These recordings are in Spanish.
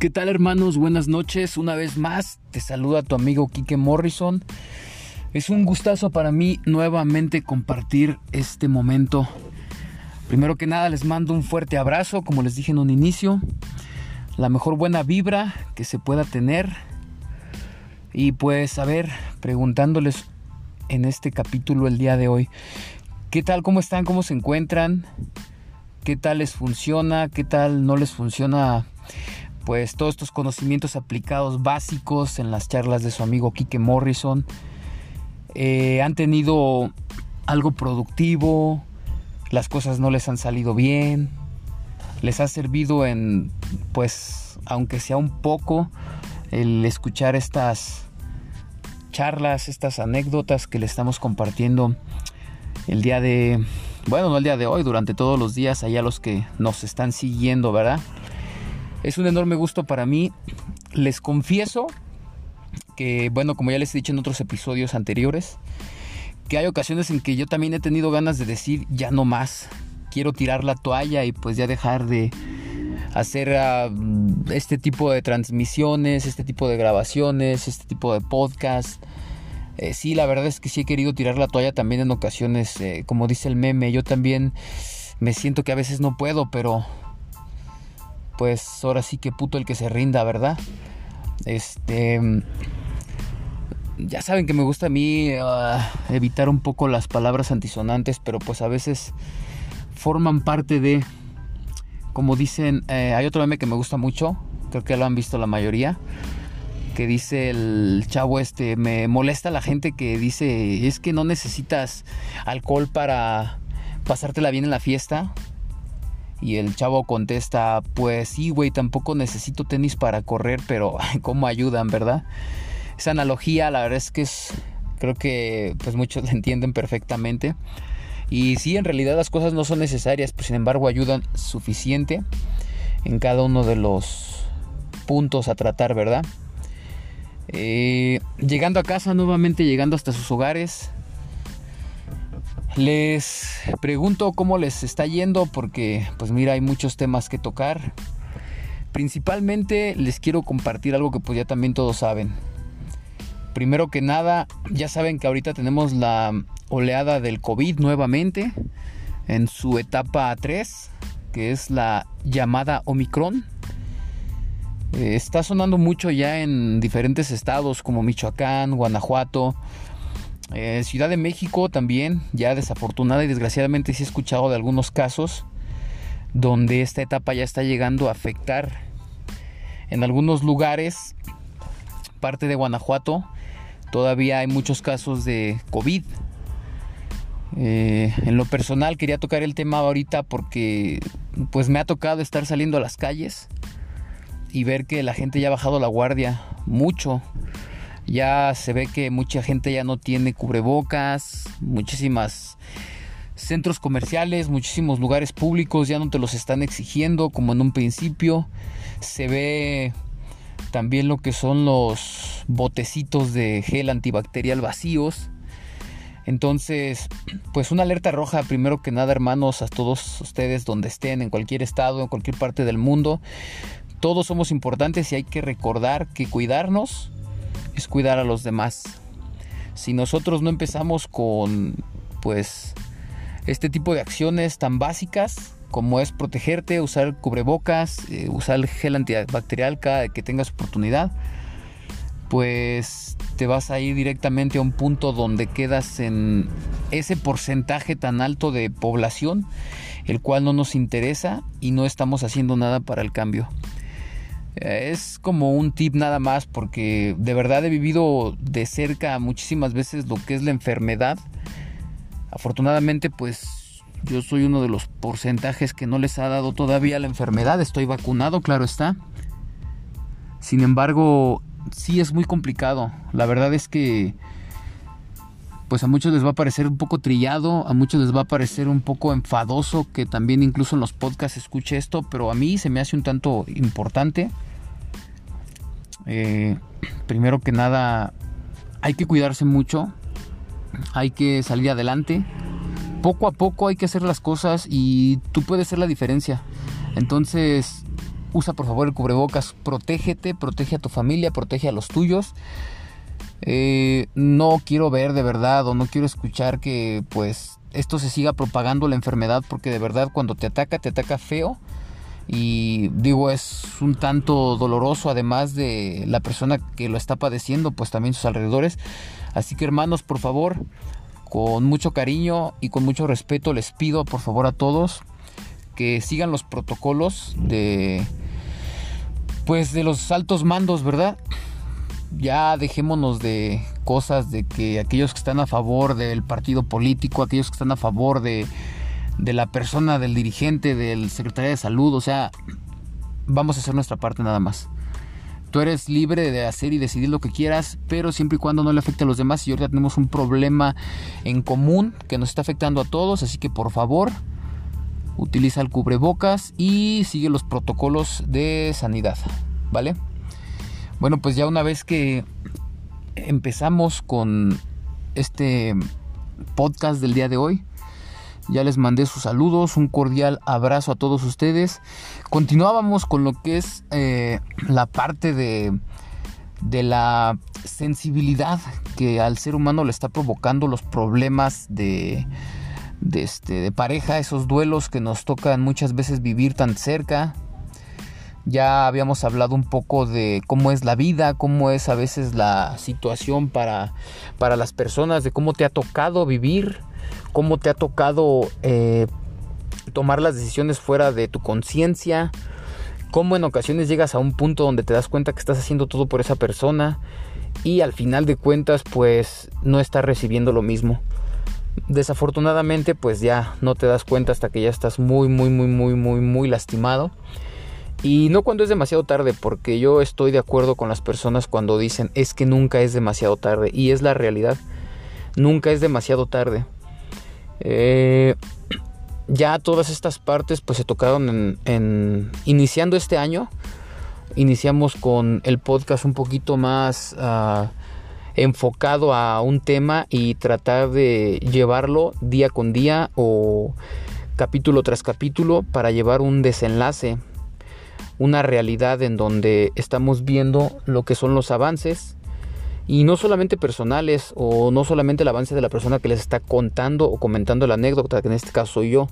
¿Qué tal hermanos? Buenas noches. Una vez más te saluda tu amigo Kike Morrison. Es un gustazo para mí nuevamente compartir este momento. Primero que nada les mando un fuerte abrazo, como les dije en un inicio. La mejor buena vibra que se pueda tener. Y pues a ver, preguntándoles en este capítulo el día de hoy. ¿Qué tal? ¿Cómo están? ¿Cómo se encuentran? ¿Qué tal les funciona? ¿Qué tal no les funciona? Pues todos estos conocimientos aplicados básicos en las charlas de su amigo Kike Morrison eh, han tenido algo productivo, las cosas no les han salido bien, les ha servido en, pues, aunque sea un poco, el escuchar estas charlas, estas anécdotas que le estamos compartiendo el día de, bueno, no el día de hoy, durante todos los días, allá los que nos están siguiendo, ¿verdad? Es un enorme gusto para mí. Les confieso que, bueno, como ya les he dicho en otros episodios anteriores, que hay ocasiones en que yo también he tenido ganas de decir ya no más. Quiero tirar la toalla y pues ya dejar de hacer ah, este tipo de transmisiones, este tipo de grabaciones, este tipo de podcast. Eh, sí, la verdad es que sí he querido tirar la toalla también en ocasiones, eh, como dice el meme, yo también me siento que a veces no puedo, pero pues ahora sí que puto el que se rinda, ¿verdad? Este... Ya saben que me gusta a mí ah, evitar un poco las palabras antisonantes, pero pues a veces forman parte de, como dicen, eh, hay otro meme que me gusta mucho, creo que lo han visto la mayoría, que dice el chavo este, me molesta la gente que dice, es que no necesitas alcohol para pasártela bien en la fiesta, y el chavo contesta, pues sí, güey, tampoco necesito tenis para correr, pero ¿cómo ayudan, verdad? Esa analogía, la verdad es que es, creo que pues muchos la entienden perfectamente. Y sí, en realidad las cosas no son necesarias, pero sin embargo ayudan suficiente en cada uno de los puntos a tratar, ¿verdad? Eh, llegando a casa, nuevamente llegando hasta sus hogares, les pregunto cómo les está yendo porque pues mira hay muchos temas que tocar. Principalmente les quiero compartir algo que pues ya también todos saben. Primero que nada, ya saben que ahorita tenemos la oleada del COVID nuevamente en su etapa 3, que es la llamada Omicron. Eh, está sonando mucho ya en diferentes estados como Michoacán, Guanajuato, Ciudad de México también, ya desafortunada y desgraciadamente sí he escuchado de algunos casos donde esta etapa ya está llegando a afectar en algunos lugares, parte de Guanajuato, todavía hay muchos casos de COVID. Eh, en lo personal quería tocar el tema ahorita porque pues me ha tocado estar saliendo a las calles y ver que la gente ya ha bajado la guardia mucho ya se ve que mucha gente ya no tiene cubrebocas, muchísimas centros comerciales, muchísimos lugares públicos ya no te los están exigiendo como en un principio. Se ve también lo que son los botecitos de gel antibacterial vacíos. Entonces, pues una alerta roja, primero que nada, hermanos, a todos ustedes donde estén, en cualquier estado, en cualquier parte del mundo. Todos somos importantes y hay que recordar que cuidarnos es cuidar a los demás. Si nosotros no empezamos con pues este tipo de acciones tan básicas como es protegerte, usar cubrebocas, eh, usar el gel antibacterial cada que tengas oportunidad, pues te vas a ir directamente a un punto donde quedas en ese porcentaje tan alto de población, el cual no nos interesa y no estamos haciendo nada para el cambio. Es como un tip nada más porque de verdad he vivido de cerca muchísimas veces lo que es la enfermedad. Afortunadamente pues yo soy uno de los porcentajes que no les ha dado todavía la enfermedad. Estoy vacunado, claro está. Sin embargo, sí es muy complicado. La verdad es que pues a muchos les va a parecer un poco trillado, a muchos les va a parecer un poco enfadoso que también incluso en los podcasts escuche esto, pero a mí se me hace un tanto importante. Eh, primero que nada, hay que cuidarse mucho, hay que salir adelante. Poco a poco hay que hacer las cosas y tú puedes ser la diferencia. Entonces, usa por favor el cubrebocas, protégete, protege a tu familia, protege a los tuyos. Eh, no quiero ver de verdad o no quiero escuchar que pues esto se siga propagando la enfermedad porque de verdad cuando te ataca te ataca feo y digo es un tanto doloroso además de la persona que lo está padeciendo pues también sus alrededores así que hermanos por favor con mucho cariño y con mucho respeto les pido por favor a todos que sigan los protocolos de pues de los altos mandos, ¿verdad? Ya dejémonos de cosas de que aquellos que están a favor del partido político, aquellos que están a favor de, de la persona, del dirigente, del secretario de salud, o sea, vamos a hacer nuestra parte nada más. Tú eres libre de hacer y decidir lo que quieras, pero siempre y cuando no le afecte a los demás. Y ahorita tenemos un problema en común que nos está afectando a todos, así que por favor, utiliza el cubrebocas y sigue los protocolos de sanidad, ¿vale? Bueno, pues ya una vez que empezamos con este podcast del día de hoy, ya les mandé sus saludos, un cordial abrazo a todos ustedes. Continuábamos con lo que es eh, la parte de, de la sensibilidad que al ser humano le está provocando los problemas de, de, este, de pareja, esos duelos que nos tocan muchas veces vivir tan cerca. Ya habíamos hablado un poco de cómo es la vida, cómo es a veces la situación para, para las personas, de cómo te ha tocado vivir cómo te ha tocado eh, tomar las decisiones fuera de tu conciencia, cómo en ocasiones llegas a un punto donde te das cuenta que estás haciendo todo por esa persona y al final de cuentas pues no estás recibiendo lo mismo. Desafortunadamente pues ya no te das cuenta hasta que ya estás muy muy muy muy muy muy lastimado. Y no cuando es demasiado tarde, porque yo estoy de acuerdo con las personas cuando dicen es que nunca es demasiado tarde. Y es la realidad. Nunca es demasiado tarde. Eh, ya todas estas partes pues se tocaron en, iniciando este año. Iniciamos con el podcast un poquito más ah, enfocado a un tema y tratar de llevarlo día con día o capítulo tras capítulo para llevar un desenlace, una realidad en donde estamos viendo lo que son los avances y no solamente personales o no solamente el avance de la persona que les está contando o comentando la anécdota, que en este caso soy yo,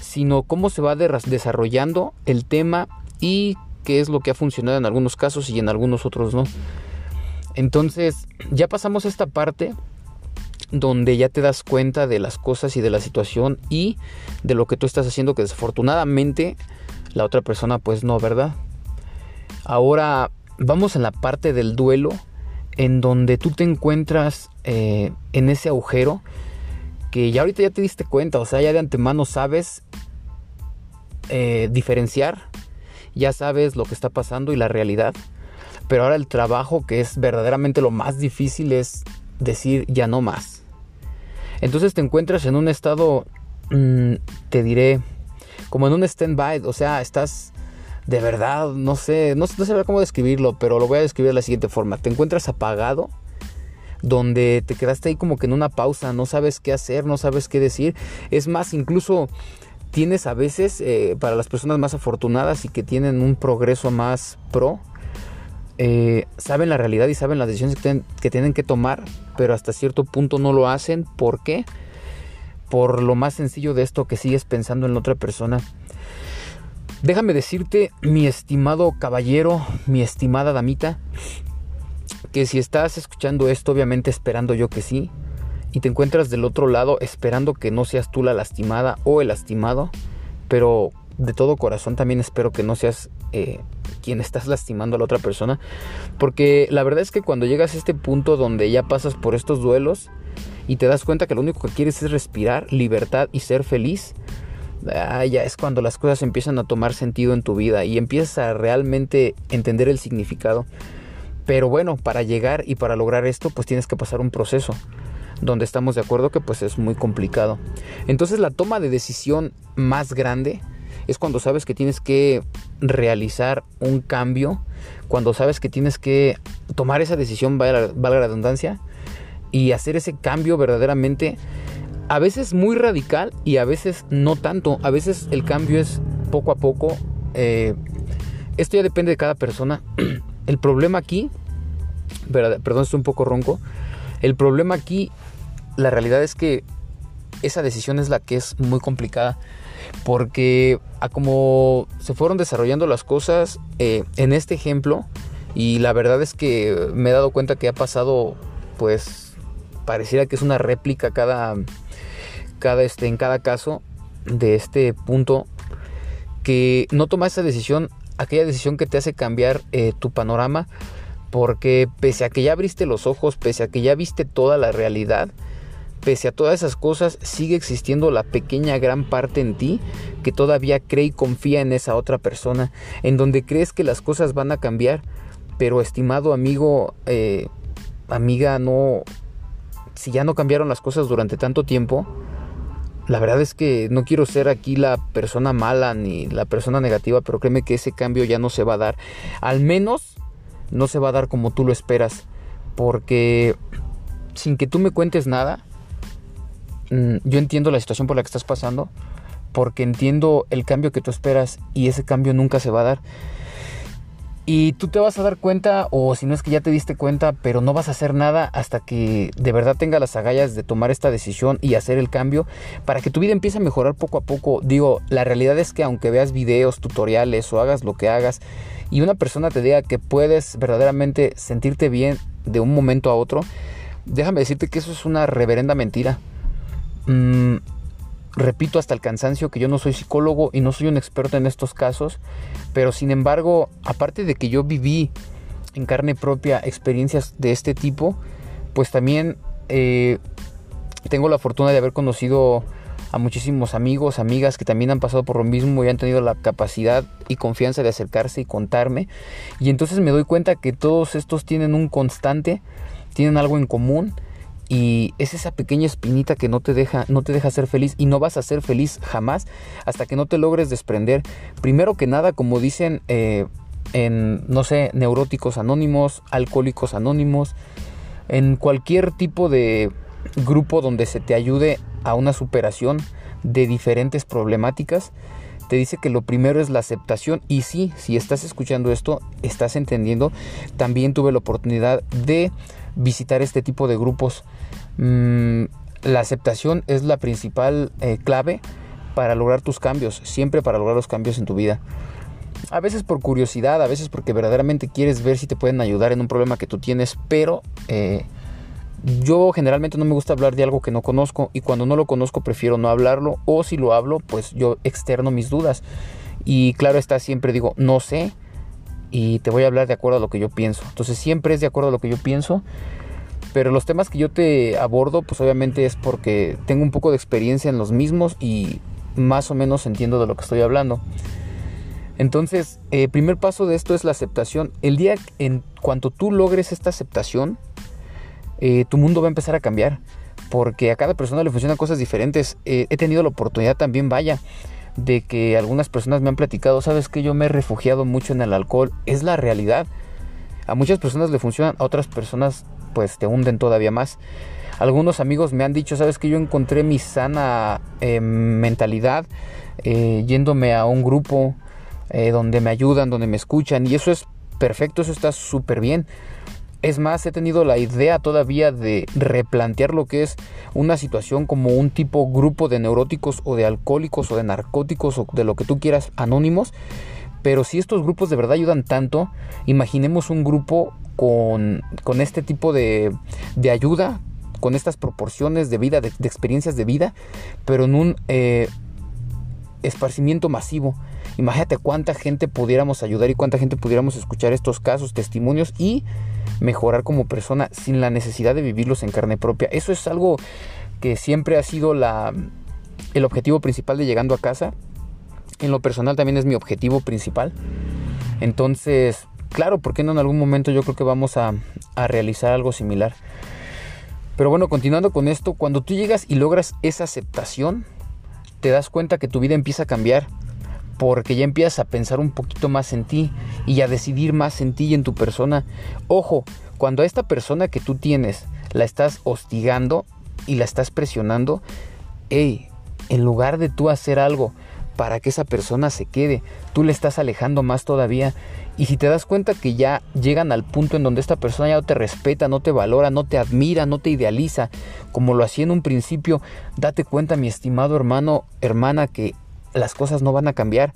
sino cómo se va desarrollando el tema y qué es lo que ha funcionado en algunos casos y en algunos otros no. Entonces, ya pasamos esta parte donde ya te das cuenta de las cosas y de la situación y de lo que tú estás haciendo que desafortunadamente la otra persona pues no, ¿verdad? Ahora vamos en la parte del duelo en donde tú te encuentras eh, en ese agujero que ya ahorita ya te diste cuenta, o sea, ya de antemano sabes eh, diferenciar, ya sabes lo que está pasando y la realidad, pero ahora el trabajo que es verdaderamente lo más difícil es decir ya no más. Entonces te encuentras en un estado, mm, te diré, como en un stand-by, o sea, estás de verdad, no sé, no, sé cómo describirlo, pero lo voy a describir de la siguiente forma. Te encuentras apagado, donde te quedaste ahí como que en una pausa, no sabes qué hacer, no sabes qué decir. Es más, incluso tienes a veces, eh, para las personas más afortunadas y que tienen un progreso más pro, eh, saben la realidad y saben las decisiones que, tienen que tomar, pero hasta cierto punto no lo hacen. ¿Por qué? Por lo más sencillo de esto que sigues pensando en la otra persona. Déjame decirte, mi estimado caballero, mi estimada damita, que si estás escuchando esto, obviamente esperando yo que sí, y te encuentras del otro lado esperando que no seas tú la lastimada o el lastimado, pero de todo corazón también espero que no seas eh, quien estás lastimando a la otra persona, porque la verdad es que cuando llegas a este punto donde ya pasas por estos duelos y te das cuenta que lo único que quieres es respirar, libertad y ser feliz, ah, ya es cuando las cosas empiezan a tomar sentido en tu vida y empiezas a realmente entender el significado. Pero bueno, para llegar y para lograr esto, pues tienes que pasar un proceso donde estamos de acuerdo que pues es muy complicado. Entonces la toma de decisión más grande es cuando sabes que tienes que realizar un cambio, cuando sabes que tienes que tomar esa decisión, valga, la redundancia, y hacer ese cambio verdaderamente a veces muy radical y a veces no tanto. A veces el cambio es poco a poco. Eh, Esto ya depende de cada persona. El problema aquí, perdón, estoy un poco ronco. El problema aquí, la realidad es que esa decisión es la que es muy complicada. Porque a como se fueron desarrollando las cosas eh, en este ejemplo, y la verdad es que me he dado cuenta que ha pasado, pues, pareciera que es una réplica cada, cada este, en cada caso de este punto, que no tomas esa decisión, aquella decisión que te hace cambiar eh, tu panorama, porque pese a que ya abriste los ojos, pese a que ya viste toda la realidad, pese a todas esas cosas, sigue existiendo la pequeña gran parte en ti que todavía cree y confía en esa otra persona, en donde crees que las cosas van a cambiar, pero estimado amigo, eh, amiga, no, si ya no cambiaron las cosas durante tanto tiempo, la verdad es que no quiero ser aquí la persona mala ni la persona negativa, pero créeme que ese cambio ya no se va a dar. Al menos no se va a dar como tú lo esperas, porque sin que tú me cuentes nada, Mm, yo entiendo la situación por la que estás pasando, porque entiendo el cambio que tú esperas y ese cambio nunca se va a dar. Y tú te vas a dar cuenta, o si no es que ya te diste cuenta, pero no vas a hacer nada hasta que de verdad tenga las agallas de tomar esta decisión y hacer el cambio para que tu vida empiece a mejorar poco a poco. Digo, la realidad es que aunque veas videos, tutoriales o hagas lo que hagas y una persona te diga que puedes verdaderamente sentirte bien de un momento a otro, déjame decirte que eso es una reverenda mentira. Mm, repito hasta el cansancio que yo no soy psicólogo y no soy un experto en estos casos, pero sin embargo, aparte de que yo viví en carne propia experiencias de este tipo, pues también eh, tengo la fortuna de haber conocido a muchísimos amigos, amigas que también han pasado por lo mismo y han tenido la capacidad y confianza de acercarse y contarme. Y entonces me doy cuenta que todos estos tienen un constante, tienen algo en común y es esa pequeña espinita que no te deja no te deja ser feliz y no vas a ser feliz jamás hasta que no te logres desprender primero que nada como dicen eh, en no sé neuróticos anónimos alcohólicos anónimos en cualquier tipo de grupo donde se te ayude a una superación de diferentes problemáticas te dice que lo primero es la aceptación y sí, si estás escuchando esto, estás entendiendo, también tuve la oportunidad de visitar este tipo de grupos. Mm, la aceptación es la principal eh, clave para lograr tus cambios, siempre para lograr los cambios en tu vida. A veces por curiosidad, a veces porque verdaderamente quieres ver si te pueden ayudar en un problema que tú tienes, pero eh, yo generalmente no me gusta hablar de algo que no conozco y cuando no lo conozco prefiero no hablarlo o si lo hablo pues yo externo mis dudas y claro está siempre digo no sé y te voy a hablar de acuerdo a lo que yo pienso. Entonces siempre es de acuerdo a lo que yo pienso. Pero los temas que yo te abordo, pues obviamente es porque tengo un poco de experiencia en los mismos y más o menos entiendo de lo que estoy hablando. Entonces, el eh, primer paso de esto es la aceptación. El día en cuanto tú logres esta aceptación, eh, tu mundo va a empezar a cambiar. Porque a cada persona le funcionan cosas diferentes. Eh, he tenido la oportunidad también, vaya, de que algunas personas me han platicado, sabes que yo me he refugiado mucho en el alcohol, es la realidad. A muchas personas le funcionan, a otras personas pues te hunden todavía más. Algunos amigos me han dicho, sabes que yo encontré mi sana eh, mentalidad eh, yéndome a un grupo eh, donde me ayudan, donde me escuchan y eso es perfecto, eso está súper bien. Es más, he tenido la idea todavía de replantear lo que es una situación como un tipo grupo de neuróticos o de alcohólicos o de narcóticos o de lo que tú quieras anónimos. Pero si estos grupos de verdad ayudan tanto, imaginemos un grupo con, este tipo de, ayuda, con estas proporciones de vida, de, experiencias de vida, pero en un eh, esparcimiento masivo. Imagínate cuánta gente pudiéramos ayudar y cuánta gente pudiéramos escuchar estos casos, testimonios y mejorar como persona sin la necesidad de vivirlos en carne propia. Eso es algo que siempre ha sido la, el objetivo principal de llegando a casa. En lo personal también es mi objetivo principal. Entonces, claro, ¿por qué no en algún momento yo creo que vamos a, a realizar algo similar? Pero bueno, continuando con esto, cuando tú llegas y logras esa aceptación, te das cuenta que tu vida empieza a cambiar porque ya empiezas a pensar un poquito más en ti y a decidir más en ti y en tu persona. Ojo, cuando a esta persona que tú tienes la estás hostigando y la estás presionando, hey, en lugar de tú hacer algo para que esa persona se quede. Tú le estás alejando más todavía. Y si te das cuenta que ya llegan al punto en donde esta persona ya no te respeta, no te valora, no te admira, no te idealiza, como lo hacía en un principio, date cuenta, mi estimado hermano, hermana, que las cosas no van a cambiar.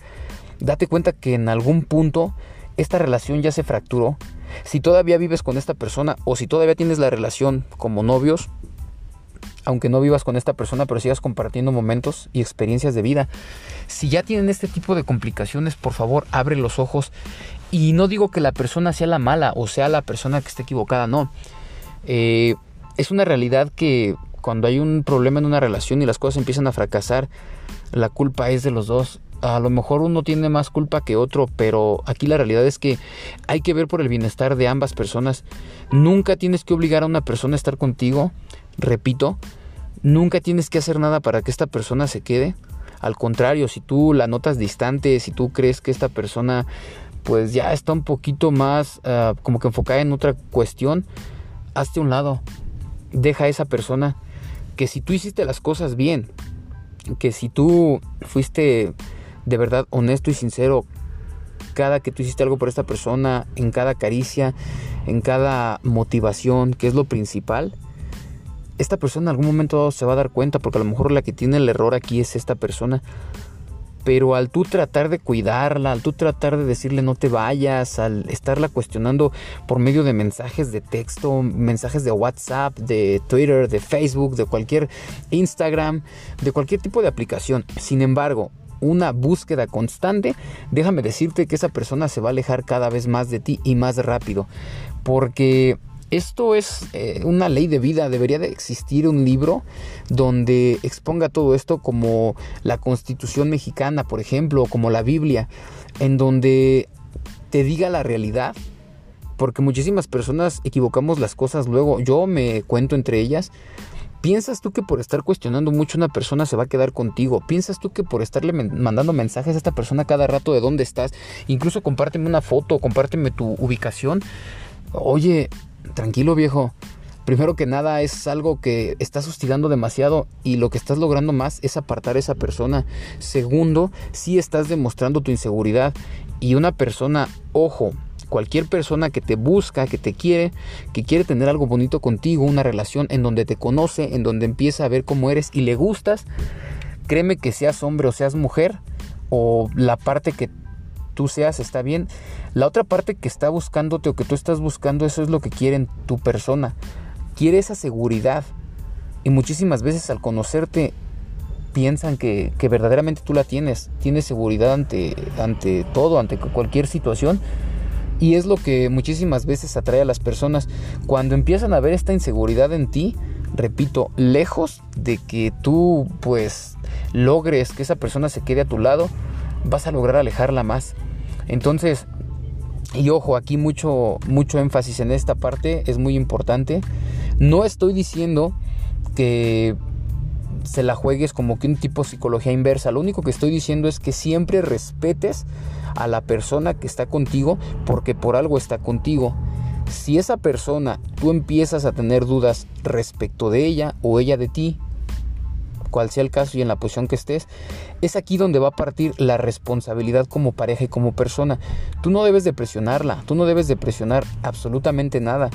Date cuenta que en algún punto esta relación ya se fracturó. Si todavía vives con esta persona o si todavía tienes la relación como novios, aunque no vivas con esta persona, pero sigas compartiendo momentos y experiencias de vida. Si ya tienen este tipo de complicaciones, por favor, abre los ojos. Y no digo que la persona sea la mala o sea la persona que esté equivocada, no. Eh, es una realidad que cuando hay un problema en una relación y las cosas empiezan a fracasar, la culpa es de los dos. A lo mejor uno tiene más culpa que otro, pero aquí la realidad es que hay que ver por el bienestar de ambas personas. Nunca tienes que obligar a una persona a estar contigo Repito, nunca tienes que hacer nada para que esta persona se quede. Al contrario, si tú la notas distante, si tú crees que esta persona pues ya está un poquito más ah, como que enfocada en otra cuestión, hazte un lado. Deja a esa persona que si tú hiciste las cosas bien, que si tú fuiste de verdad honesto y sincero cada que tú hiciste algo por esta persona, en cada caricia, en cada motivación, que es lo principal, esta persona en algún momento se va a dar cuenta, porque a lo mejor la que tiene el error aquí es esta persona. Pero al tú tratar de cuidarla, al tú tratar de decirle no te vayas, al estarla cuestionando por medio de mensajes de texto, mensajes de WhatsApp, de Twitter, de Facebook, de cualquier Instagram, de cualquier tipo de aplicación. Sin embargo, una búsqueda constante, déjame decirte que esa persona se va a alejar cada vez más de ti y más rápido. Porque esto es eh, una ley de vida, debería de existir un libro donde exponga todo esto como la Constitución mexicana, por ejemplo, o como la Biblia, en donde te diga la realidad, porque muchísimas personas equivocamos las cosas luego, yo me cuento entre ellas, ¿Piensas tú que por estar cuestionando mucho una persona se va a quedar contigo? ¿Piensas tú que por estarle mandando mensajes a esta persona cada rato de dónde estás? Incluso compárteme una foto, compárteme tu ubicación. Oye, tranquilo viejo. Primero que nada es algo que estás hostigando demasiado y lo que estás logrando más es apartar a esa persona. Segundo, si estás demostrando tu inseguridad y una persona, ojo, cualquier persona que te busca, que te quiere, que quiere tener algo bonito contigo, una relación en donde te conoce, en donde empieza a ver cómo eres y le gustas, créeme que seas hombre o seas mujer o la parte que tú seas está bien. La otra parte que está buscándote o que tú estás buscando, eso es lo que quiere en tu persona. Quiere esa seguridad. Y muchísimas veces al conocerte piensan que, que verdaderamente tú la tienes. Tienes seguridad ante, ante todo, ante cualquier situación. Y es lo que muchísimas veces atrae a las personas. Cuando empiezan a ver esta inseguridad en ti, repito, lejos de que tú pues logres que esa persona se quede a tu lado, vas a lograr alejarla más. Entonces, y ojo, aquí mucho, mucho énfasis en esta parte, es muy importante. No estoy diciendo que se la juegues como que un tipo psicología inversa. Lo único que estoy diciendo es que siempre respetes a la persona que está contigo porque por algo está contigo. Si esa persona tú empiezas a tener dudas respecto de ella o ella de ti, cual sea el caso y en la posición que estés, es aquí donde va a partir la responsabilidad como pareja y como persona. Tú no debes de presionarla, tú no debes de presionar absolutamente nada.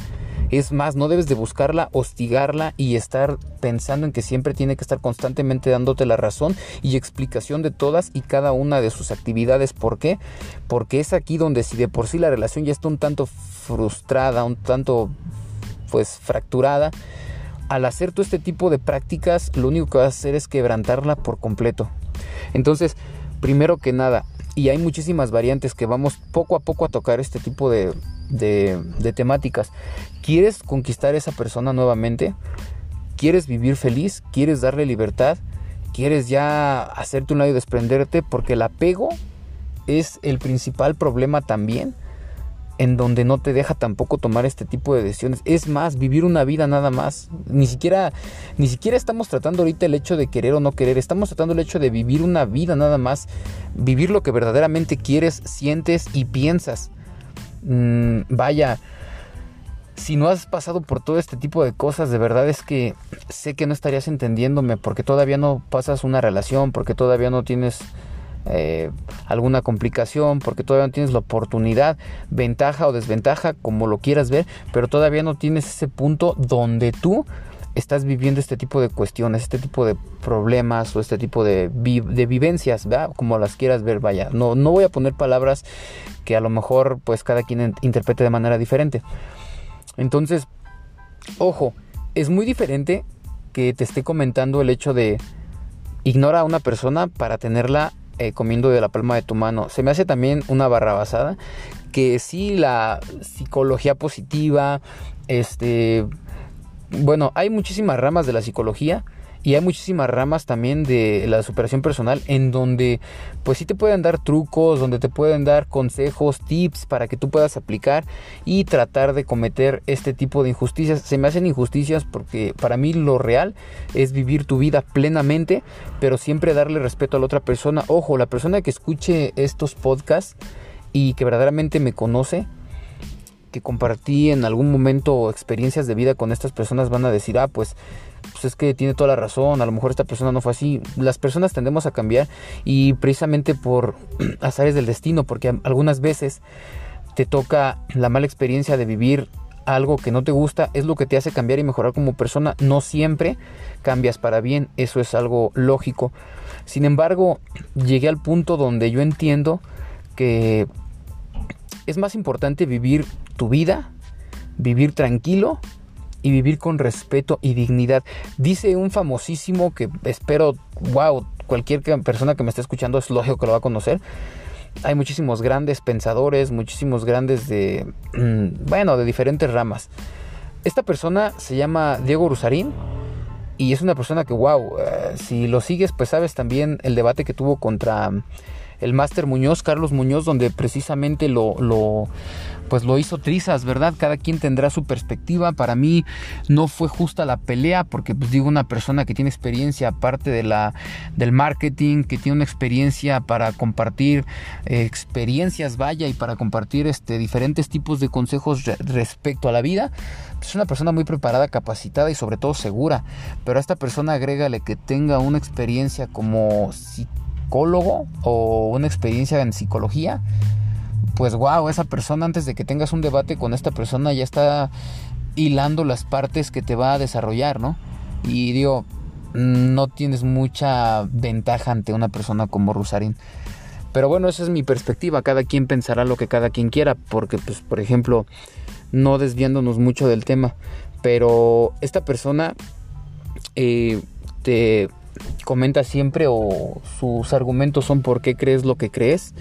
Es más, no debes de buscarla, hostigarla y estar pensando en que siempre tiene que estar constantemente dándote la razón y explicación de todas y cada una de sus actividades. ¿Por qué? Porque es aquí donde si de por sí la relación ya está un tanto frustrada, un tanto pues fracturada, al hacer todo este tipo de prácticas, lo único que vas a hacer es quebrantarla por completo. Entonces, primero que nada, y hay muchísimas variantes que vamos poco a poco a tocar este tipo de, de, temáticas. ¿Quieres conquistar a esa persona nuevamente? ¿Quieres vivir feliz? ¿Quieres darle libertad? ¿Quieres ya hacerte un lado y desprenderte? Porque el apego es el principal problema también en donde no te deja tampoco tomar este tipo de decisiones. Es más, vivir una vida nada más. Ni siquiera, ni siquiera estamos tratando ahorita el hecho de querer o no querer. Estamos tratando el hecho de vivir una vida nada más. Vivir lo que verdaderamente quieres, sientes y piensas. Mm, vaya, si no has pasado por todo este tipo de cosas, de verdad es que sé que no estarías entendiéndome porque todavía no pasas una relación, porque todavía no tienes eh, alguna complicación, porque todavía no tienes la oportunidad, ventaja o desventaja, como lo quieras ver, pero todavía no tienes ese punto donde tú estás viviendo este tipo de cuestiones, este tipo de problemas o este tipo de, vivencias, como las quieras ver, vaya. No, no voy a poner palabras que a lo mejor pues cada quien interprete de manera diferente. Entonces, ojo, es muy diferente que te esté comentando el hecho de ignora a una persona para tenerla eh, comiendo de la palma de tu mano. Se me hace también una barra basada que sí la psicología positiva, este, bueno, hay muchísimas ramas de la psicología y hay muchísimas ramas también de la superación personal en donde pues sí te pueden dar trucos, donde te pueden dar consejos, tips para que tú puedas aplicar y tratar de cometer este tipo de injusticias. Se me hacen injusticias porque para mí lo real es vivir tu vida plenamente, pero siempre darle respeto a la otra persona. Ojo, la persona que escuche estos podcasts y que verdaderamente me conoce, que compartí en algún momento experiencias de vida con estas personas van a decir, ah, pues, pues es que tiene toda la razón, a lo mejor esta persona no fue así. Las personas tendemos a cambiar y precisamente por azares del destino, porque algunas veces te toca la mala experiencia de vivir algo que no te gusta, es lo que te hace cambiar y mejorar como persona. No siempre cambias para bien, eso es algo lógico. Sin embargo, llegué al punto donde yo entiendo que es más importante vivir tu vida, vivir tranquilo y vivir con respeto y dignidad. Dice un famosísimo que espero, wow, cualquier persona que me esté escuchando es lógico que lo va a conocer. Hay muchísimos grandes pensadores, muchísimos grandes de, mm, bueno, de diferentes ramas. Esta persona se llama Diego Rusarín y es una persona que, wow, eh, si lo sigues, pues sabes también el debate que tuvo contra el máster Muñoz, Carlos Muñoz, donde precisamente lo, lo, pues lo hizo trizas, ¿verdad? Cada quien tendrá su perspectiva. Para mí no fue justa la pelea porque pues digo una persona que tiene experiencia aparte de la del marketing, que tiene una experiencia para compartir eh, experiencias, vaya, y para compartir este diferentes tipos de consejos respecto a la vida. Es una persona muy preparada, capacitada y sobre todo segura. Pero a esta persona agrégale que tenga una experiencia como psicólogo o una experiencia en psicología, pues wow, esa persona antes de que tengas un debate con esta persona ya está hilando las partes que te va a desarrollar, ¿no? Y digo, no tienes mucha ventaja ante una persona como Rusarín. Pero bueno, esa es mi perspectiva, cada quien pensará lo que cada quien quiera, porque pues por ejemplo, no desviándonos mucho del tema, pero esta persona eh, te comenta siempre o sus argumentos son por qué crees lo que crees,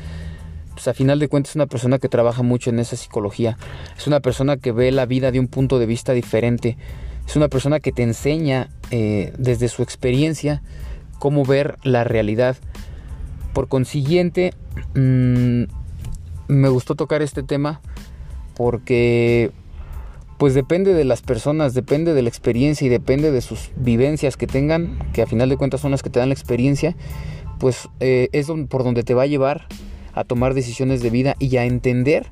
pues a final de cuentas es una persona que trabaja mucho en esa psicología. Es una persona que ve la vida de un punto de vista diferente. Es una persona que te enseña eh, desde su experiencia cómo ver la realidad. Por consiguiente, mm, me gustó tocar este tema porque pues depende de las personas, depende de la experiencia y depende de sus vivencias que tengan, que a final de cuentas son las que te dan la experiencia, pues eh, es por donde te va a llevar a tomar decisiones de vida y a entender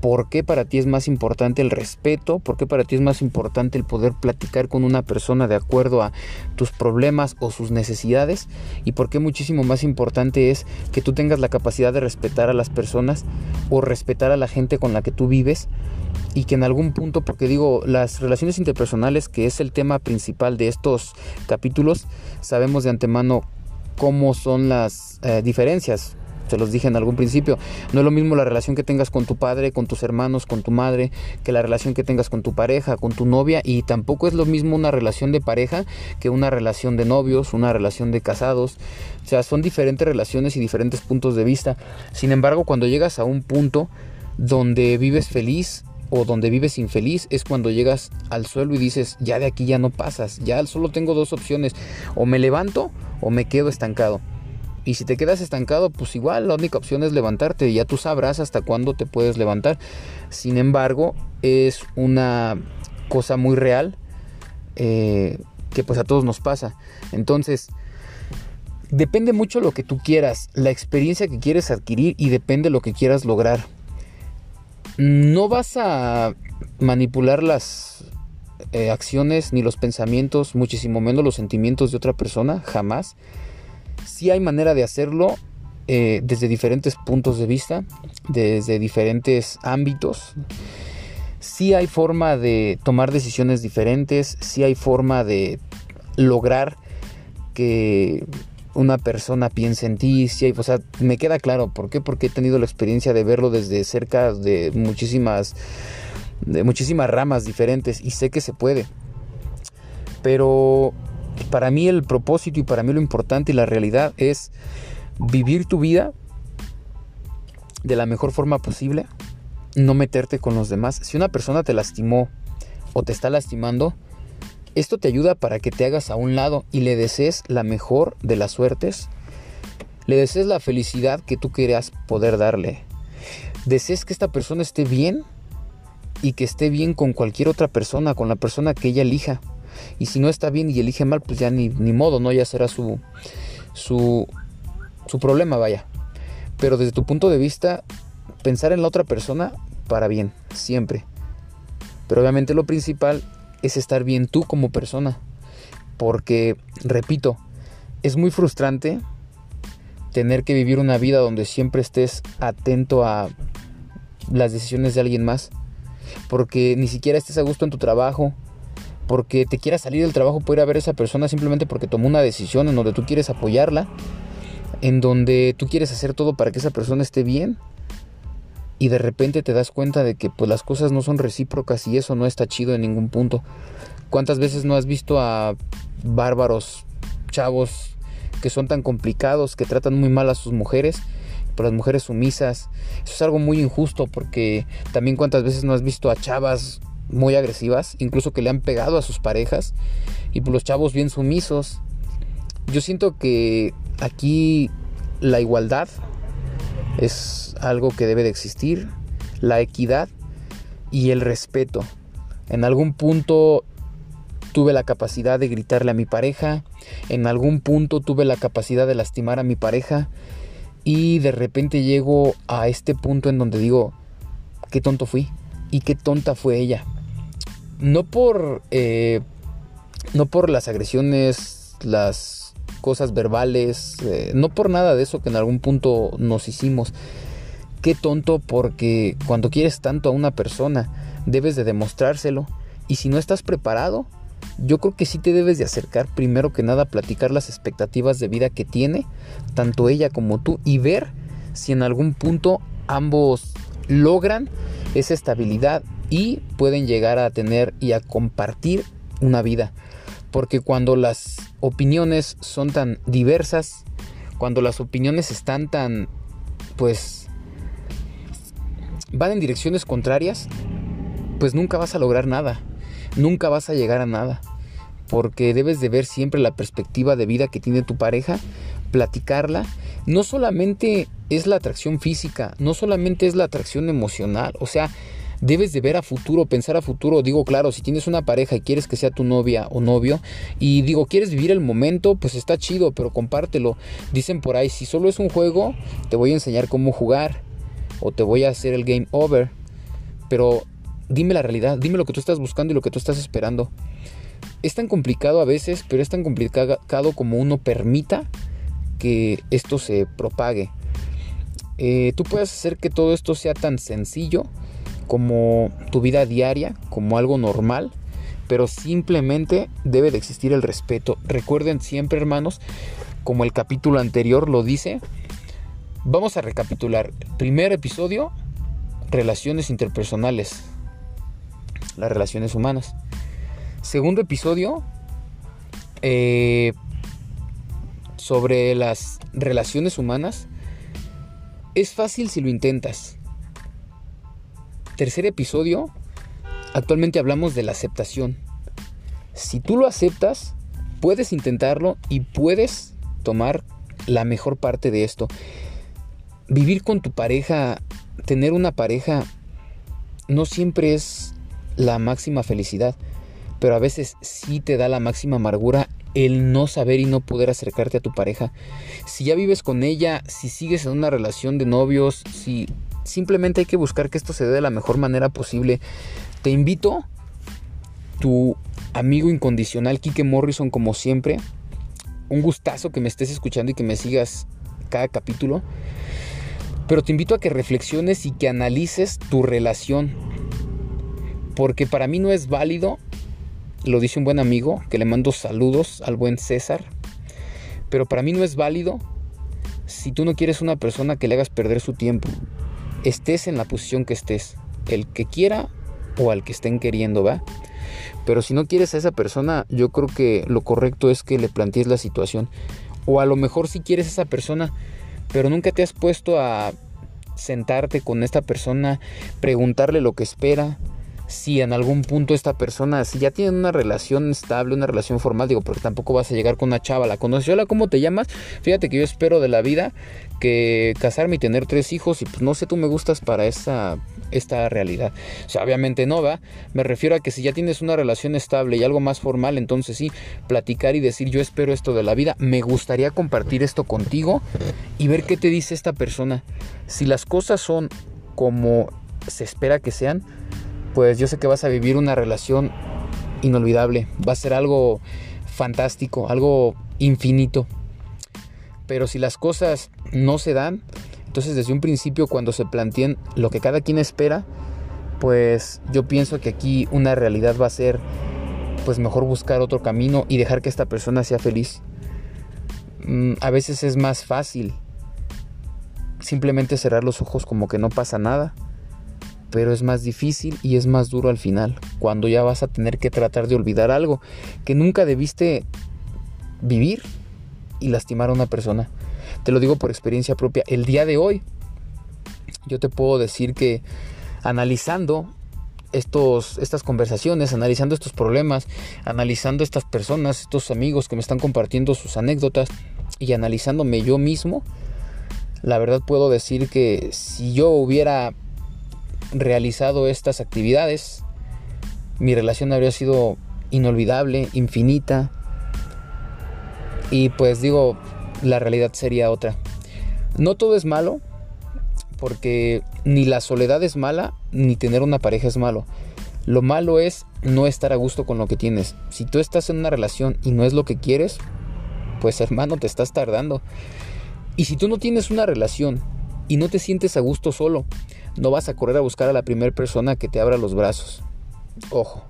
por qué para ti es más importante el respeto, por qué para ti es más importante el poder platicar con una persona de acuerdo a tus problemas o sus necesidades y por qué muchísimo más importante es que tú tengas la capacidad de respetar a las personas o respetar a la gente con la que tú vives y que en algún punto, porque digo, las relaciones interpersonales, que es el tema principal de estos capítulos, sabemos de antemano cómo son las eh, diferencias. Se los dije en algún principio, no es lo mismo la relación que tengas con tu padre, con tus hermanos, con tu madre, que la relación que tengas con tu pareja, con tu novia, y tampoco es lo mismo una relación de pareja que una relación de novios, una relación de casados. O sea, son diferentes relaciones y diferentes puntos de vista. Sin embargo, cuando llegas a un punto donde vives feliz, o donde vives infeliz es cuando llegas al suelo y dices, ya de aquí ya no pasas, ya solo tengo dos opciones, o me levanto o me quedo estancado. Y si te quedas estancado, pues igual la única opción es levantarte, ya tú sabrás hasta cuándo te puedes levantar. Sin embargo, es una cosa muy real eh, que pues a todos nos pasa. Entonces, depende mucho lo que tú quieras, la experiencia que quieres adquirir y depende lo que quieras lograr no vas a manipular las eh, acciones ni los pensamientos, muchísimo menos los sentimientos de otra persona, jamás. Si hay manera de hacerlo, eh, desde diferentes puntos de vista, desde diferentes ámbitos. Sí hay forma de tomar decisiones diferentes, sí hay forma de lograr que una persona piense en ti, sí hay, o sea, me queda claro, ¿por qué? Porque he tenido la experiencia de verlo desde cerca de muchísimas de muchísimas ramas diferentes y sé que se puede. Pero para mí el propósito y para mí lo importante y la realidad es vivir tu vida de la mejor forma posible, no meterte con los demás. Si una persona te lastimó o te está lastimando, esto te ayuda para que te hagas a un lado y le desees la mejor de las suertes. Le desees la felicidad que tú quieras poder darle. Desees que esta persona esté bien y que esté bien con cualquier otra persona, con la persona que ella elija. Y si no está bien y elige mal, pues ya ni, ni modo, ¿no? Ya será su, su, su problema, vaya. Pero desde tu punto de vista, pensar en la otra persona para bien, siempre. Pero obviamente lo principal es estar bien tú como persona. Porque, repito, es muy frustrante tener que vivir una vida donde siempre estés atento a las decisiones de alguien más. Porque ni siquiera estés a gusto en tu trabajo. Porque te quieras salir del trabajo por ir a ver a esa persona simplemente porque tomó una decisión en donde tú quieres apoyarla en donde tú quieres hacer todo para que esa persona esté bien y de repente te das cuenta de que pues las cosas no son recíprocas y eso no está chido en ningún punto. ¿Cuántas veces no has visto a bárbaros chavos que son tan complicados, que tratan muy mal a sus mujeres, por las mujeres sumisas? Eso es algo muy injusto porque también cuántas veces no has visto a chavas muy agresivas, incluso que le han pegado a sus parejas y pues los chavos bien sumisos. Yo siento que Aquí la igualdad es algo que debe de existir, la equidad y el respeto. En algún punto tuve la capacidad de gritarle a mi pareja, en algún punto tuve la capacidad de lastimar a mi pareja y de repente llego a este punto en donde digo, qué tonto fui y qué tonta fue ella. No por, eh, no por las agresiones, las cosas verbales, eh, no por nada de eso que en algún punto nos hicimos. Qué tonto porque cuando quieres tanto a una persona debes de demostrárselo y si no estás preparado, yo creo que sí te debes de acercar primero que nada a platicar las expectativas de vida que tiene, tanto ella como tú, y ver si en algún punto ambos logran esa estabilidad y pueden llegar a tener y a compartir una vida. Porque cuando las opiniones son tan diversas, cuando las opiniones están tan, pues, van en direcciones contrarias, pues nunca vas a lograr nada, nunca vas a llegar a nada, porque debes de ver siempre la perspectiva de vida que tiene tu pareja, platicarla, no solamente es la atracción física, no solamente es la atracción emocional, o sea, debes de ver a futuro, pensar a futuro. Digo, claro, si tienes una pareja y quieres que sea tu novia o novio, y digo, quieres vivir el momento, pues está chido, pero compártelo. Dicen por ahí, si solo es un juego, te voy a enseñar cómo jugar, o te voy a hacer el game over. Pero dime la realidad, dime lo que tú estás buscando y lo que tú estás esperando. Es tan complicado a veces, pero es tan complicado como uno permita que esto se propague. Eh, tú puedes hacer que todo esto sea tan sencillo como tu vida diaria, como algo normal, pero simplemente debe de existir el respeto. Recuerden siempre, hermanos, como el capítulo anterior lo dice, vamos a recapitular. Primer episodio, relaciones interpersonales, las relaciones humanas. Segundo episodio, eh, sobre las relaciones humanas. Es fácil si lo intentas tercer episodio, actualmente hablamos de la aceptación. Si tú lo aceptas, puedes intentarlo y puedes tomar la mejor parte de esto. Vivir con tu pareja, tener una pareja, no siempre es la máxima felicidad, pero a veces sí te da la máxima amargura el no saber y no poder acercarte a tu pareja. Si ya vives con ella, si sigues en una relación de novios, si Simplemente hay que buscar que esto se dé de la mejor manera posible. Te invito, tu amigo incondicional, Kike Morrison, como siempre. Un gustazo que me estés escuchando y que me sigas cada capítulo. Pero te invito a que reflexiones y que analices tu relación. Porque para mí no es válido, lo dice un buen amigo, que le mando saludos al buen César. Pero para mí no es válido si tú no quieres una persona que le hagas perder su tiempo. Estés en la posición que estés. El que quiera o al que estén queriendo, ¿va? Pero si no quieres a esa persona, yo creo que lo correcto es que le plantees la situación. O a lo mejor si quieres a esa persona, pero nunca te has puesto a sentarte con esta persona, preguntarle lo que espera, si en algún punto esta persona, si ya tienen una relación estable, una relación formal, digo, porque tampoco vas a llegar con una chava, la conoció, hola, ¿cómo te llamas? Fíjate que yo espero de la vida que casarme y tener tres hijos y pues no sé, tú me gustas para esa, esta realidad. O sea, obviamente no, va. Me refiero a que si ya tienes una relación estable y algo más formal, entonces sí, platicar y decir yo espero esto de la vida, me gustaría compartir esto contigo y ver qué te dice esta persona. Si las cosas son como se espera que sean, pues yo sé que vas a vivir una relación inolvidable, va a ser algo fantástico, algo infinito. Pero si las cosas no se dan, entonces desde un principio cuando se planteen lo que cada quien espera, pues yo pienso que aquí una realidad va a ser pues mejor buscar otro camino y dejar que esta persona sea feliz. Mm, a veces es más fácil simplemente cerrar los ojos como que no pasa nada pero es más difícil y es más duro al final, cuando ya vas a tener que tratar de olvidar algo que nunca debiste vivir y lastimar a una persona. Te lo digo por experiencia propia. El día de hoy, yo te puedo decir que analizando estos, estas conversaciones, analizando estos problemas, analizando estas personas, estos amigos que me están compartiendo sus anécdotas y analizándome yo mismo, la verdad puedo decir que si yo hubiera realizado estas actividades, mi relación habría sido inolvidable, infinita. Y pues digo, la realidad sería otra. No todo es malo, porque ni la soledad es mala, ni tener una pareja es malo. Lo malo es no estar a gusto con lo que tienes. Si tú estás en una relación y no es lo que quieres, pues hermano, te estás tardando. Y si tú no tienes una relación y no te sientes a gusto solo, no vas a correr a buscar a la primera persona que te abra los brazos. Ojo,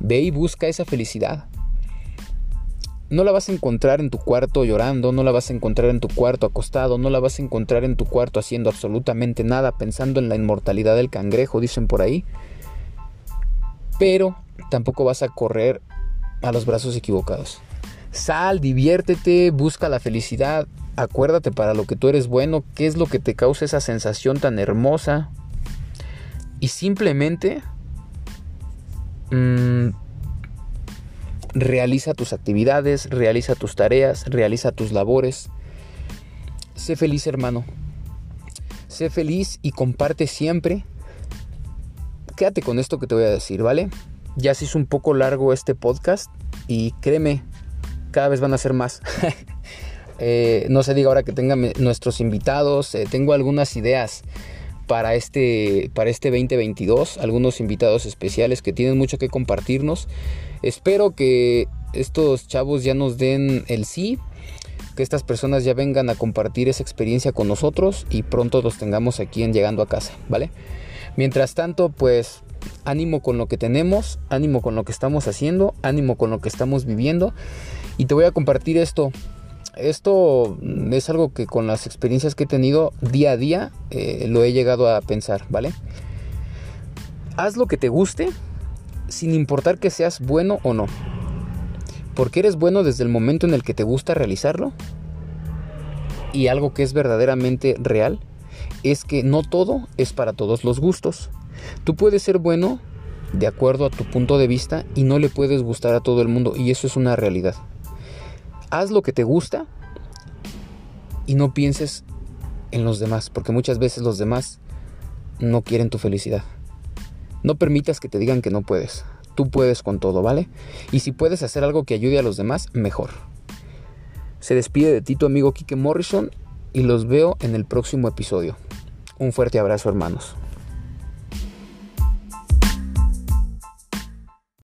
ve y busca esa felicidad. No la vas a encontrar en tu cuarto llorando, no la vas a encontrar en tu cuarto acostado, no la vas a encontrar en tu cuarto haciendo absolutamente nada, pensando en la inmortalidad del cangrejo, dicen por ahí. Pero tampoco vas a correr a los brazos equivocados. Sal, diviértete, busca la felicidad, acuérdate para lo que tú eres bueno, qué es lo que te causa esa sensación tan hermosa. Y simplemente mm, realiza tus actividades, realiza tus tareas, realiza tus labores. Sé feliz hermano. Sé feliz y comparte siempre. Quédate con esto que te voy a decir, ¿vale? Ya se hizo un poco largo este podcast y créeme, cada vez van a ser más. Eh, no se diga ahora que tengan nuestros invitados. Eh, tengo algunas ideas para este, para este 2022. Algunos invitados especiales que tienen mucho que compartirnos. Espero que estos chavos ya nos den el sí. Que estas personas ya vengan a compartir esa experiencia con nosotros y pronto los tengamos aquí en Llegando a Casa, ¿vale? Mientras tanto, pues ánimo con lo que tenemos, ánimo con lo que estamos haciendo, ánimo con lo que estamos viviendo. Y te voy a compartir esto esto es algo que con las experiencias que he tenido día a día eh, lo he llegado a pensar, ¿vale? Haz lo que te guste sin importar que seas bueno o no. Porque eres bueno desde el momento en el que te gusta realizarlo. Y algo que es verdaderamente real es que no todo es para todos los gustos. Tú puedes ser bueno de acuerdo a tu punto de vista y no le puedes gustar a todo el mundo y eso es una realidad haz lo que te gusta y no pienses en los demás, porque muchas veces los demás no quieren tu felicidad. No permitas que te digan que no puedes. Tú puedes con todo, ¿vale? Y si puedes hacer algo que ayude a los demás, mejor. Se despide de ti tu amigo Kike Morrison y los veo en el próximo episodio. Un fuerte abrazo, hermanos.